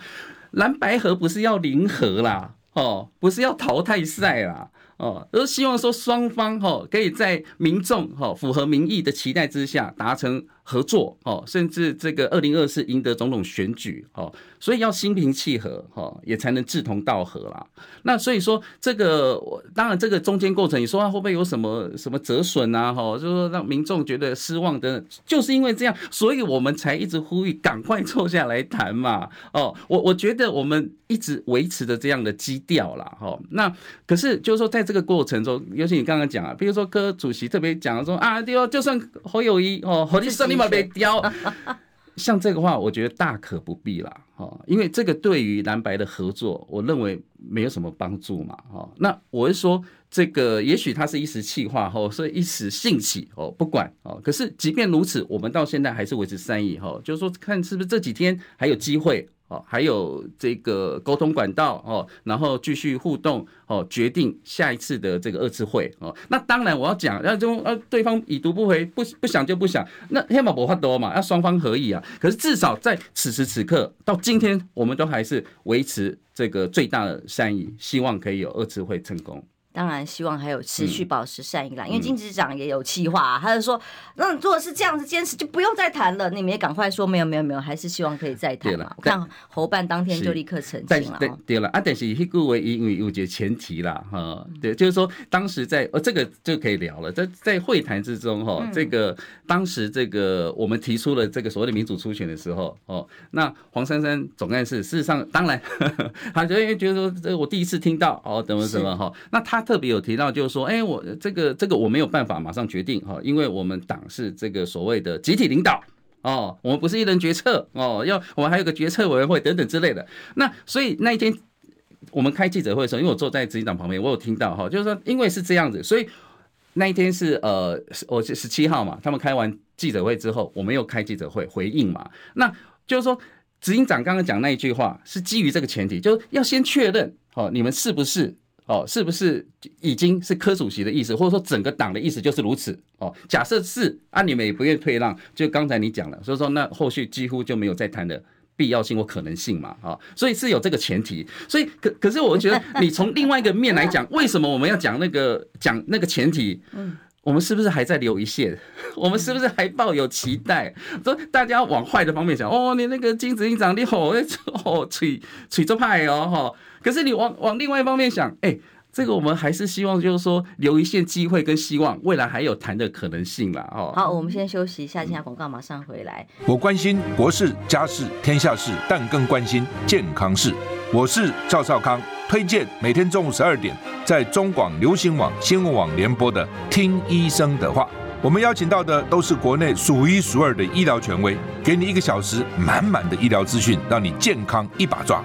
蓝白合不是要零和啦，哦，不是要淘汰赛啦。哦，都希望说双方哈可以在民众哈符合民意的期待之下达成合作哦，甚至这个二零二四赢得总统选举哦，所以要心平气和哈，也才能志同道合啦。那所以说这个当然这个中间过程，你说他会不会有什么什么折损啊？哈，就是说让民众觉得失望的，就是因为这样，所以我们才一直呼吁赶快坐下来谈嘛。哦，我我觉得我们一直维持着这样的基调啦。哈。那可是就是说在这个过程中，尤其你刚刚讲啊，比如说柯主席特别讲说啊，对哦，就算侯友谊哦，侯立胜被雕，像这个话，我觉得大可不必啦，哈，因为这个对于蓝白的合作，我认为没有什么帮助嘛，哈。那我是说，这个也许他是一时气话，哈，所以一时兴起，哦，不管，哦，可是即便如此，我们到现在还是维持善意，哈，就是说看是不是这几天还有机会。哦，还有这个沟通管道哦，然后继续互动哦，决定下一次的这个二次会哦。那当然我要讲，要就呃对方已读不回，不不想就不想，那黑马不话多嘛，要双方合意啊。可是至少在此时此刻到今天，我们都还是维持这个最大的善意，希望可以有二次会成功。当然，希望还有持续保持善意啦。因为金执长也有气话、啊，他就说：“那如果是这样子坚持，就不用再谈了。你们也赶快说没有没有没有，还是希望可以再谈嘛。”我看侯办当天就立刻澄清了。对对了啊，但是迄句话因为有一个前提啦，哈，对，就是说当时在呃这个就可以聊了，在在会谈之中哈，这个当时这个我们提出了这个所谓的民主初选的时候哦，那黄珊珊总干事事实上当然 他就因为觉得说这我第一次听到哦，怎么怎么哈，那他。特别有提到，就是说，哎，我这个这个我没有办法马上决定哈，因为我们党是这个所谓的集体领导哦，我们不是一人决策哦，要我们还有个决策委员会等等之类的。那所以那一天我们开记者会的时候，因为我坐在执行长旁边，我有听到哈，就是说，因为是这样子，所以那一天是呃，我是十七号嘛，他们开完记者会之后，我们又开记者会回应嘛。那就是说，执行长刚刚讲那一句话是基于这个前提，就是要先确认哦，你们是不是？哦，是不是已经是柯主席的意思，或者说整个党的意思就是如此？哦，假设是，啊，你们也不愿意退让，就刚才你讲了，所以说那后续几乎就没有再谈的必要性或可能性嘛，啊，所以是有这个前提，所以可可是我觉得你从另外一个面来讲，为什么我们要讲那个讲那个前提？嗯，我们是不是还在留一线？我们是不是还抱有期待？说大家往坏的方面想，哦，你那个金子一长你好，哦，吹吹着派哦，哈。可是你往往另外一方面想，哎，这个我们还是希望就是说留一线机会跟希望，未来还有谈的可能性啦。哦。好，我们先休息一下，接下广告马上回来。我关心国事、家事、天下事，但更关心健康事。我是赵少康，推荐每天中午十二点在中广流行网、新闻网联播的《听医生的话》。我们邀请到的都是国内数一数二的医疗权威，给你一个小时满满的医疗资讯，让你健康一把抓。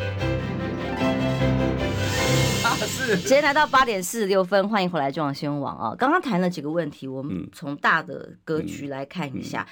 是，时间来到八点四十六分，欢迎回来中央新闻网啊！刚刚谈了几个问题，我们从大的格局来看一下。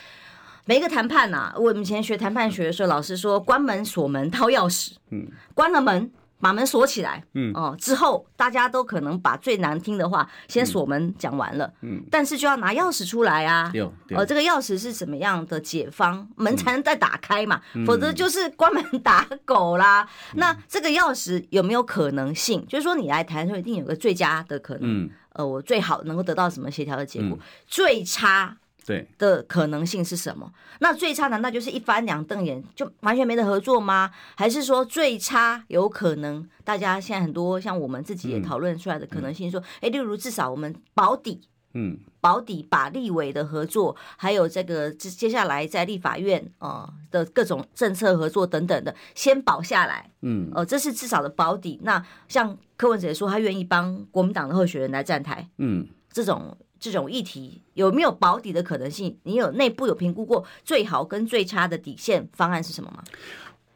每一个谈判呐，我们以前学谈判学的时候，老师说关门锁门掏钥匙，嗯，关了门。把门锁起来，嗯。哦，之后大家都可能把最难听的话先锁门讲完了，嗯，但是就要拿钥匙出来啊，有，呃，这个钥匙是怎么样的解方，门才能再打开嘛，否则就是关门打狗啦。那这个钥匙有没有可能性？就是说你来谈的时候一定有个最佳的可能，呃，我最好能够得到什么协调的结果，最差。对的可能性是什么？那最差难道就是一翻两瞪眼就完全没得合作吗？还是说最差有可能？大家现在很多像我们自己也讨论出来的可能性，说，哎，例如至少我们保底，嗯，保底把立委的合作，还有这个接接下来在立法院啊的各种政策合作等等的，先保下来，嗯，哦，这是至少的保底。那像柯文哲说，他愿意帮国民党的候选人来站台，嗯，这种。这种议题有没有保底的可能性？你有内部有评估过最好跟最差的底线方案是什么吗？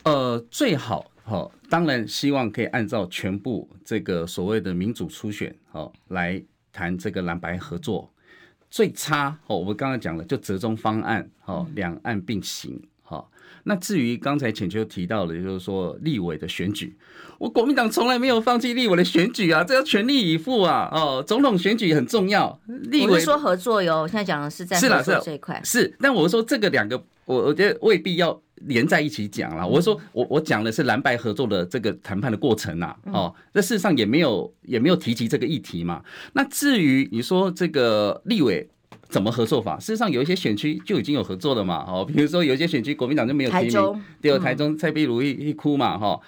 呃，最好哈，当然希望可以按照全部这个所谓的民主初选哦来谈这个蓝白合作。最差哦，我们刚刚讲了，就折中方案哦，两岸并行好，那至于刚才浅秋提到的，就是说立委的选举，我国民党从来没有放弃立委的选举啊，这要全力以赴啊！哦，总统选举也很重要，立委说合作哟，现在讲的是在合作这一块，是。但我说这个两个，我我觉得未必要连在一起讲啦。我说我我讲的是蓝白合作的这个谈判的过程啊，哦，那事实上也没有也没有提及这个议题嘛。那至于你说这个立委。怎么合作法？事实上，有一些选区就已经有合作了嘛。哦，比如说有一些选区国民党就没有提名。台中，第二台中蔡壁如一一哭嘛，哈哦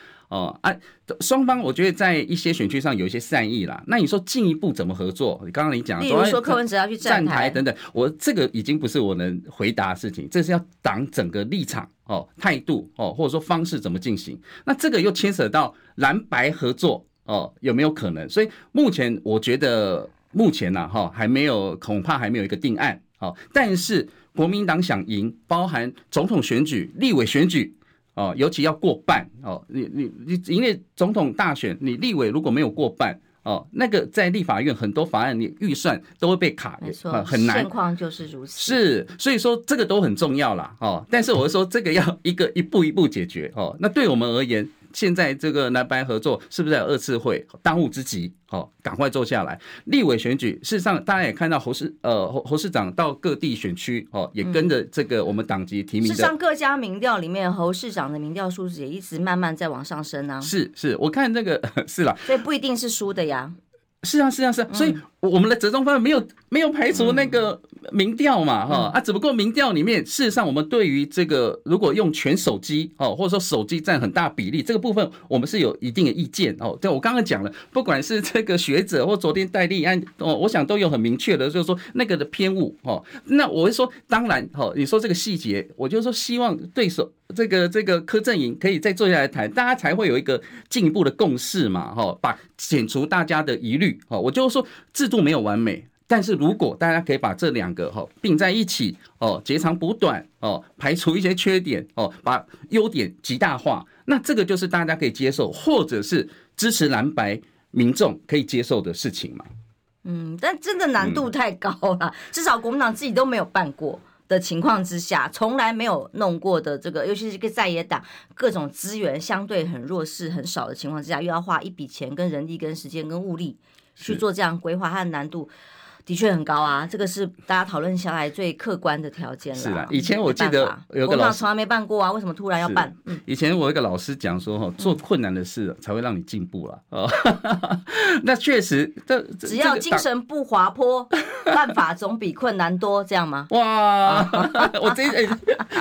啊，双方我觉得在一些选区上有一些善意啦。那你说进一步怎么合作？你刚刚你讲，例如说柯文哲要去站台等等，我这个已经不是我能回答的事情，这是要党整个立场哦、态度哦，或者说方式怎么进行。那这个又牵扯到蓝白合作哦，有没有可能？所以目前我觉得。目前呢，哈还没有，恐怕还没有一个定案。好，但是国民党想赢，包含总统选举、立委选举，哦，尤其要过半哦。你你你，因为总统大选，你立委如果没有过半，哦，那个在立法院很多法案，你预算都会被卡，没错，很难。现况就是如此。是，所以说这个都很重要啦。哦。但是我是说，这个要一个一步一步解决哦。那对我们而言。现在这个蓝白合作是不是有二次会？当务之急，哦，赶快做下来。立委选举，事实上大家也看到侯市呃侯侯市长到各地选区哦，也跟着这个我们党籍提名。事实上，各家民调里面，侯市长的民调数字也一直慢慢在往上升啊。是是，我看那个 是啦，所以不一定是输的呀。是啊是啊是啊，所以我们的折中方案没有没有排除那个。民调嘛，哈啊，只不过民调里面，事实上我们对于这个如果用全手机哦，或者说手机占很大比例这个部分，我们是有一定的意见哦。对，我刚刚讲了，不管是这个学者或昨天戴立安哦，我想都有很明确的，就是说那个的偏误哦。那我会说，当然哦，你说这个细节，我就说希望对手这个这个柯阵营可以再坐下来谈，大家才会有一个进一步的共识嘛，哈，把减除大家的疑虑哦。我就是说制度没有完美。但是如果大家可以把这两个哈并在一起哦，截长补短哦，排除一些缺点哦，把优点极大化，那这个就是大家可以接受，或者是支持蓝白民众可以接受的事情嘛。嗯，但真的难度太高了，至少国民党自己都没有办过的情况之下，从来没有弄过的这个，尤其是个在野党各种资源相对很弱势、很少的情况之下，又要花一笔钱、跟人力、跟时间、跟物力去做这样规划，它的难度。的确很高啊，这个是大家讨论下来最客观的条件了。是啊，以前我记得有个老师从来没办过啊，为什么突然要办？以前我一个老师讲说，哈，做困难的事才会让你进步了。哦，那确实，这只要精神不滑坡，办法总比困难多，这样吗？哇，我这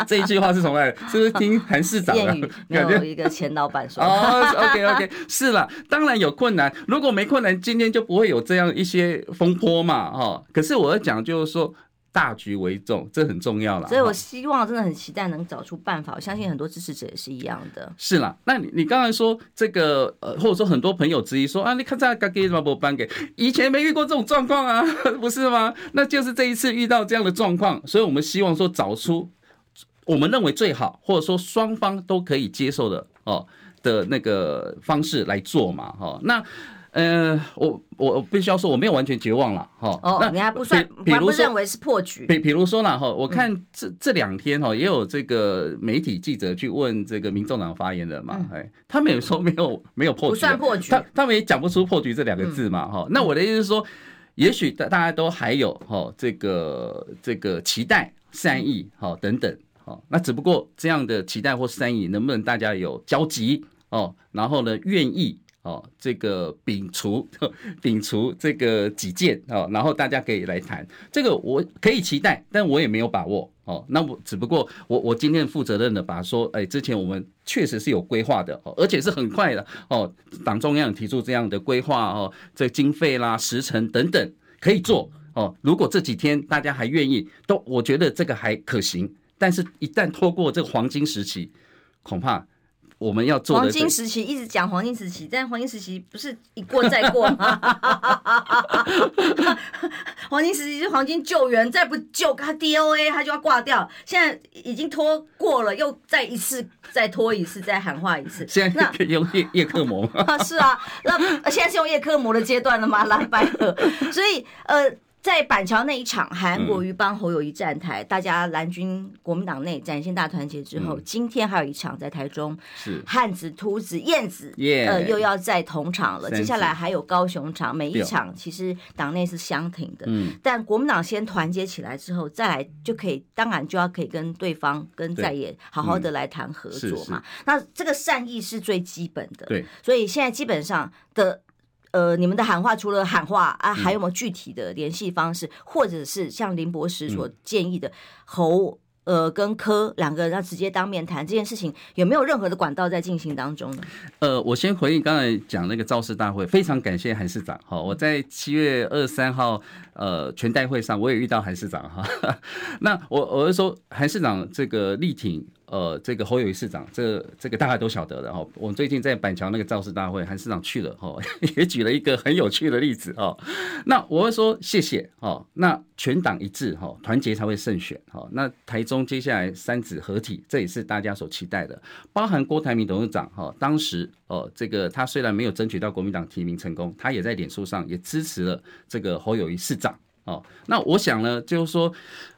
这一句话是从来是不是听韩市长谚语？没有一个前老板说。哦，OK OK，是了，当然有困难，如果没困难，今天就不会有这样一些风波嘛。哦，可是我要讲就是说大局为重，这很重要了。所以我希望真的很期待能找出办法。我相信很多支持者也是一样的。是啦，那你你刚才说这个呃，或者说很多朋友质疑说啊，你看这个给什么不颁给？以前没遇过这种状况啊，不是吗？那就是这一次遇到这样的状况，所以我们希望说找出我们认为最好，或者说双方都可以接受的哦的那个方式来做嘛。哈，那。呃，我我必须要说，我没有完全绝望了哈。哦，那你还不算，比如认为是破局。比比如说呢哈，我看这这两天哈，也有这个媒体记者去问这个民众党发言人嘛，哎，他们也说没有没有破局，不算破局，他他们也讲不出破局这两个字嘛哈。那我的意思是说，也许大大家都还有哈这个这个期待善意哈等等哈，那只不过这样的期待或善意能不能大家有交集哦，然后呢愿意。哦，这个摒除 摒除这个己见哦，然后大家可以来谈这个，我可以期待，但我也没有把握哦。那我只不过我我今天负责任的把说，哎，之前我们确实是有规划的哦，而且是很快的哦。党中央提出这样的规划哦，这经费啦、时程等等可以做哦。如果这几天大家还愿意，都我觉得这个还可行。但是，一旦拖过这个黄金时期，恐怕。我们要做黄金时期，一直讲黄金时期，但黄金时期不是一过再过吗？黄金时期是黄金救援，再不救他 DOA，他就要挂掉。现在已经拖过了，又再一次再拖一次，再喊话一次。现在用叶叶克膜 是啊，那现在是用叶克膜的阶段了吗？蓝白合，所以呃。在板桥那一场，韩国瑜帮侯友谊站台，大家蓝军国民党内展现大团结之后，今天还有一场在台中，是。汉子、秃子、燕子，呃，又要再同场了。接下来还有高雄场，每一场其实党内是相挺的，嗯。但国民党先团结起来之后，再来就可以，当然就要可以跟对方跟在野好好的来谈合作嘛。那这个善意是最基本的，对，所以现在基本上的。呃，你们的喊话除了喊话啊，还有没有具体的联系方式，嗯、或者是像林博士所建议的侯呃跟柯两个人要直接当面谈这件事情，有没有任何的管道在进行当中呢？呃，我先回应刚才讲那个造势大会，非常感谢韩市长哈，我在七月二十三号呃全代会上我也遇到韩市长哈，那我我是说韩市长这个力挺。呃，这个侯友谊市长，这个、这个大家都晓得的哈。我们最近在板桥那个造势大会，韩市长去了哈，也举了一个很有趣的例子哈。那我会说谢谢哈。那全党一致哈，团结才会胜选哈。那台中接下来三子合体，这也是大家所期待的。包含郭台铭董事长哈，当时哦，这个他虽然没有争取到国民党提名成功，他也在脸书上也支持了这个侯友谊市长。哦，那我想呢，就是说，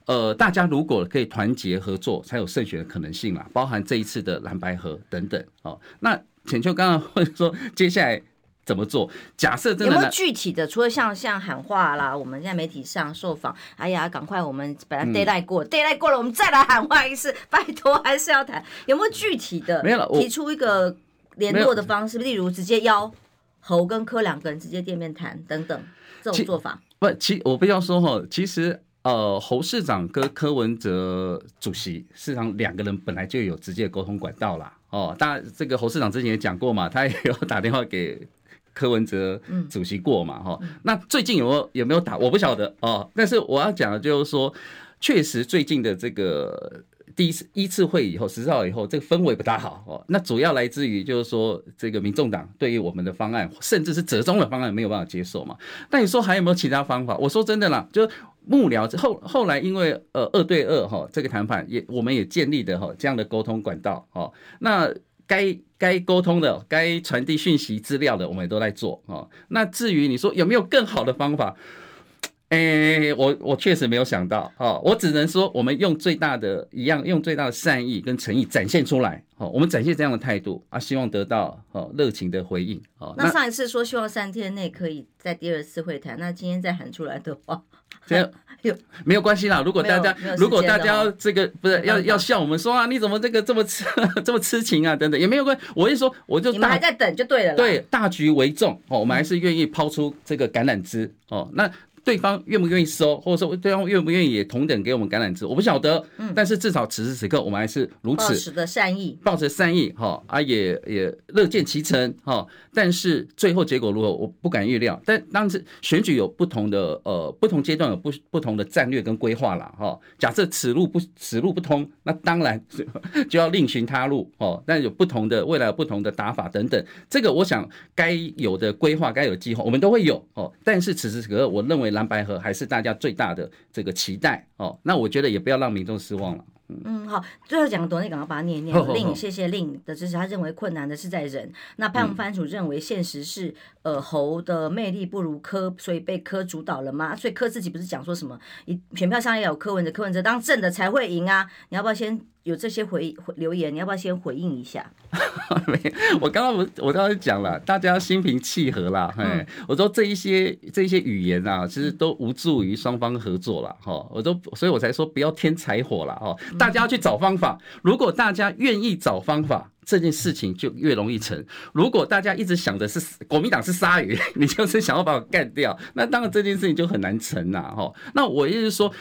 呃，大家如果可以团结合作，才有胜选的可能性啦。包含这一次的蓝白合等等。哦，那浅秋刚刚会说，接下来怎么做？假设真的有没有具体的？除了像像喊话啦，我们现在媒体上受访，哎呀，赶快我们把它 deadline 过，deadline 过了，我们再来喊话一次，拜托还是要谈。有没有具体的？没有了，提出一个联络的方式，例如直接邀侯跟柯两个人直接见面谈等等这种做法。不，其我不要说哈，其实呃，侯市长跟柯文哲主席，事实上两个人本来就有直接沟通管道啦。哦。当然，这个侯市长之前也讲过嘛，他也有打电话给柯文哲主席过嘛，哈、嗯。那最近有没有有没有打？我不晓得哦。但是我要讲的就是说，确实最近的这个。第一次一次会以后，十四号以后，这个氛围不大好哦。那主要来自于就是说，这个民众党对于我们的方案，甚至是折中的方案没有办法接受嘛。那你说还有没有其他方法？我说真的啦，就幕僚后 后来因为呃二对二哈这个谈判也我们也建立的哈这样的沟通管道哦。那该该沟通的、该传递讯息资料的，我们也都在做哦。那至于你说有没有更好的方法？哎、欸，我我确实没有想到，哦，我只能说，我们用最大的一样，用最大的善意跟诚意展现出来，哦，我们展现这样的态度啊，希望得到哦热情的回应，哦。那上一次说希望三天内可以在第二次会谈，那今天再喊出来的话，这样有没有关系啦？如果大家如果大家这个不是要要笑我们说啊，你怎么这个这么痴这么痴情啊？等等也没有关，我一说，我就你们还在等就对了，对，大局为重哦，我们还是愿意抛出这个橄榄枝哦，那。对方愿不愿意收，或者说对方愿不愿意也同等给我们橄榄枝，我不晓得。嗯，但是至少此时此刻，我们还是如此。抱持的善意，抱着善意，哈啊也也乐见其成，哈。但是最后结果如何，我不敢预料。但当时选举有不同的呃不同阶段有不不同的战略跟规划了，哈。假设此路不此路不通，那当然就要另寻他路，哦。但有不同的未来有不同的打法等等，这个我想该有的规划该有计划我们都会有，哦。但是此时此刻，我认为。蓝白河还是大家最大的这个期待哦，那我觉得也不要让民众失望了。嗯，好，最后讲个东西，赶快把它念一念。令，谢谢令的支持。他认为困难的是在人。那潘文番主认为现实是，呃，侯的魅力不如柯，所以被柯主导了吗？所以柯自己不是讲说什么，一选票上也有柯文哲，柯文哲当正的才会赢啊？你要不要先？有这些回回留言，你要不要先回应一下？没，我刚刚我我刚刚讲了，大家心平气和啦。嘿、嗯，我说这一些这一些语言啊，其实都无助于双方合作了哈。我都，所以我才说不要添柴火了哈。大家要去找方法，如果大家愿意找方法，这件事情就越容易成。如果大家一直想的是国民党是鲨鱼，你就是想要把我干掉，那当然这件事情就很难成呐哈。那我意思是说，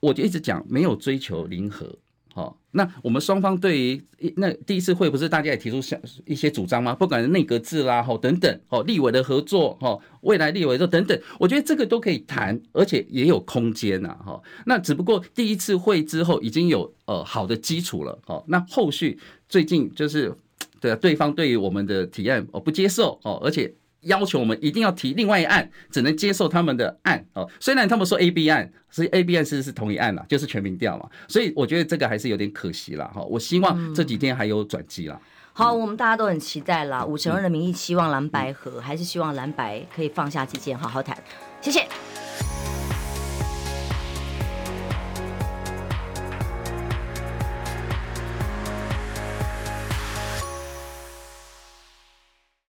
我就一直讲没有追求零和。哦，那我们双方对于那第一次会不是大家也提出像一些主张吗？不管是内阁制啦，吼等等，哦，立委的合作，吼未来立委的等等，我觉得这个都可以谈，而且也有空间呐，哈。那只不过第一次会之后已经有呃好的基础了，哦，那后续最近就是对啊，对方对于我们的提案哦不接受哦，而且。要求我们一定要提另外一案，只能接受他们的案哦。虽然他们说 A B 案，所以 A B 案是是同一案啦，就是全民调嘛。所以我觉得这个还是有点可惜了哈。我希望这几天还有转机啦。好，我们大家都很期待啦。五成二的民意期望蓝白合，还是希望蓝白可以放下己见，好好谈。谢谢。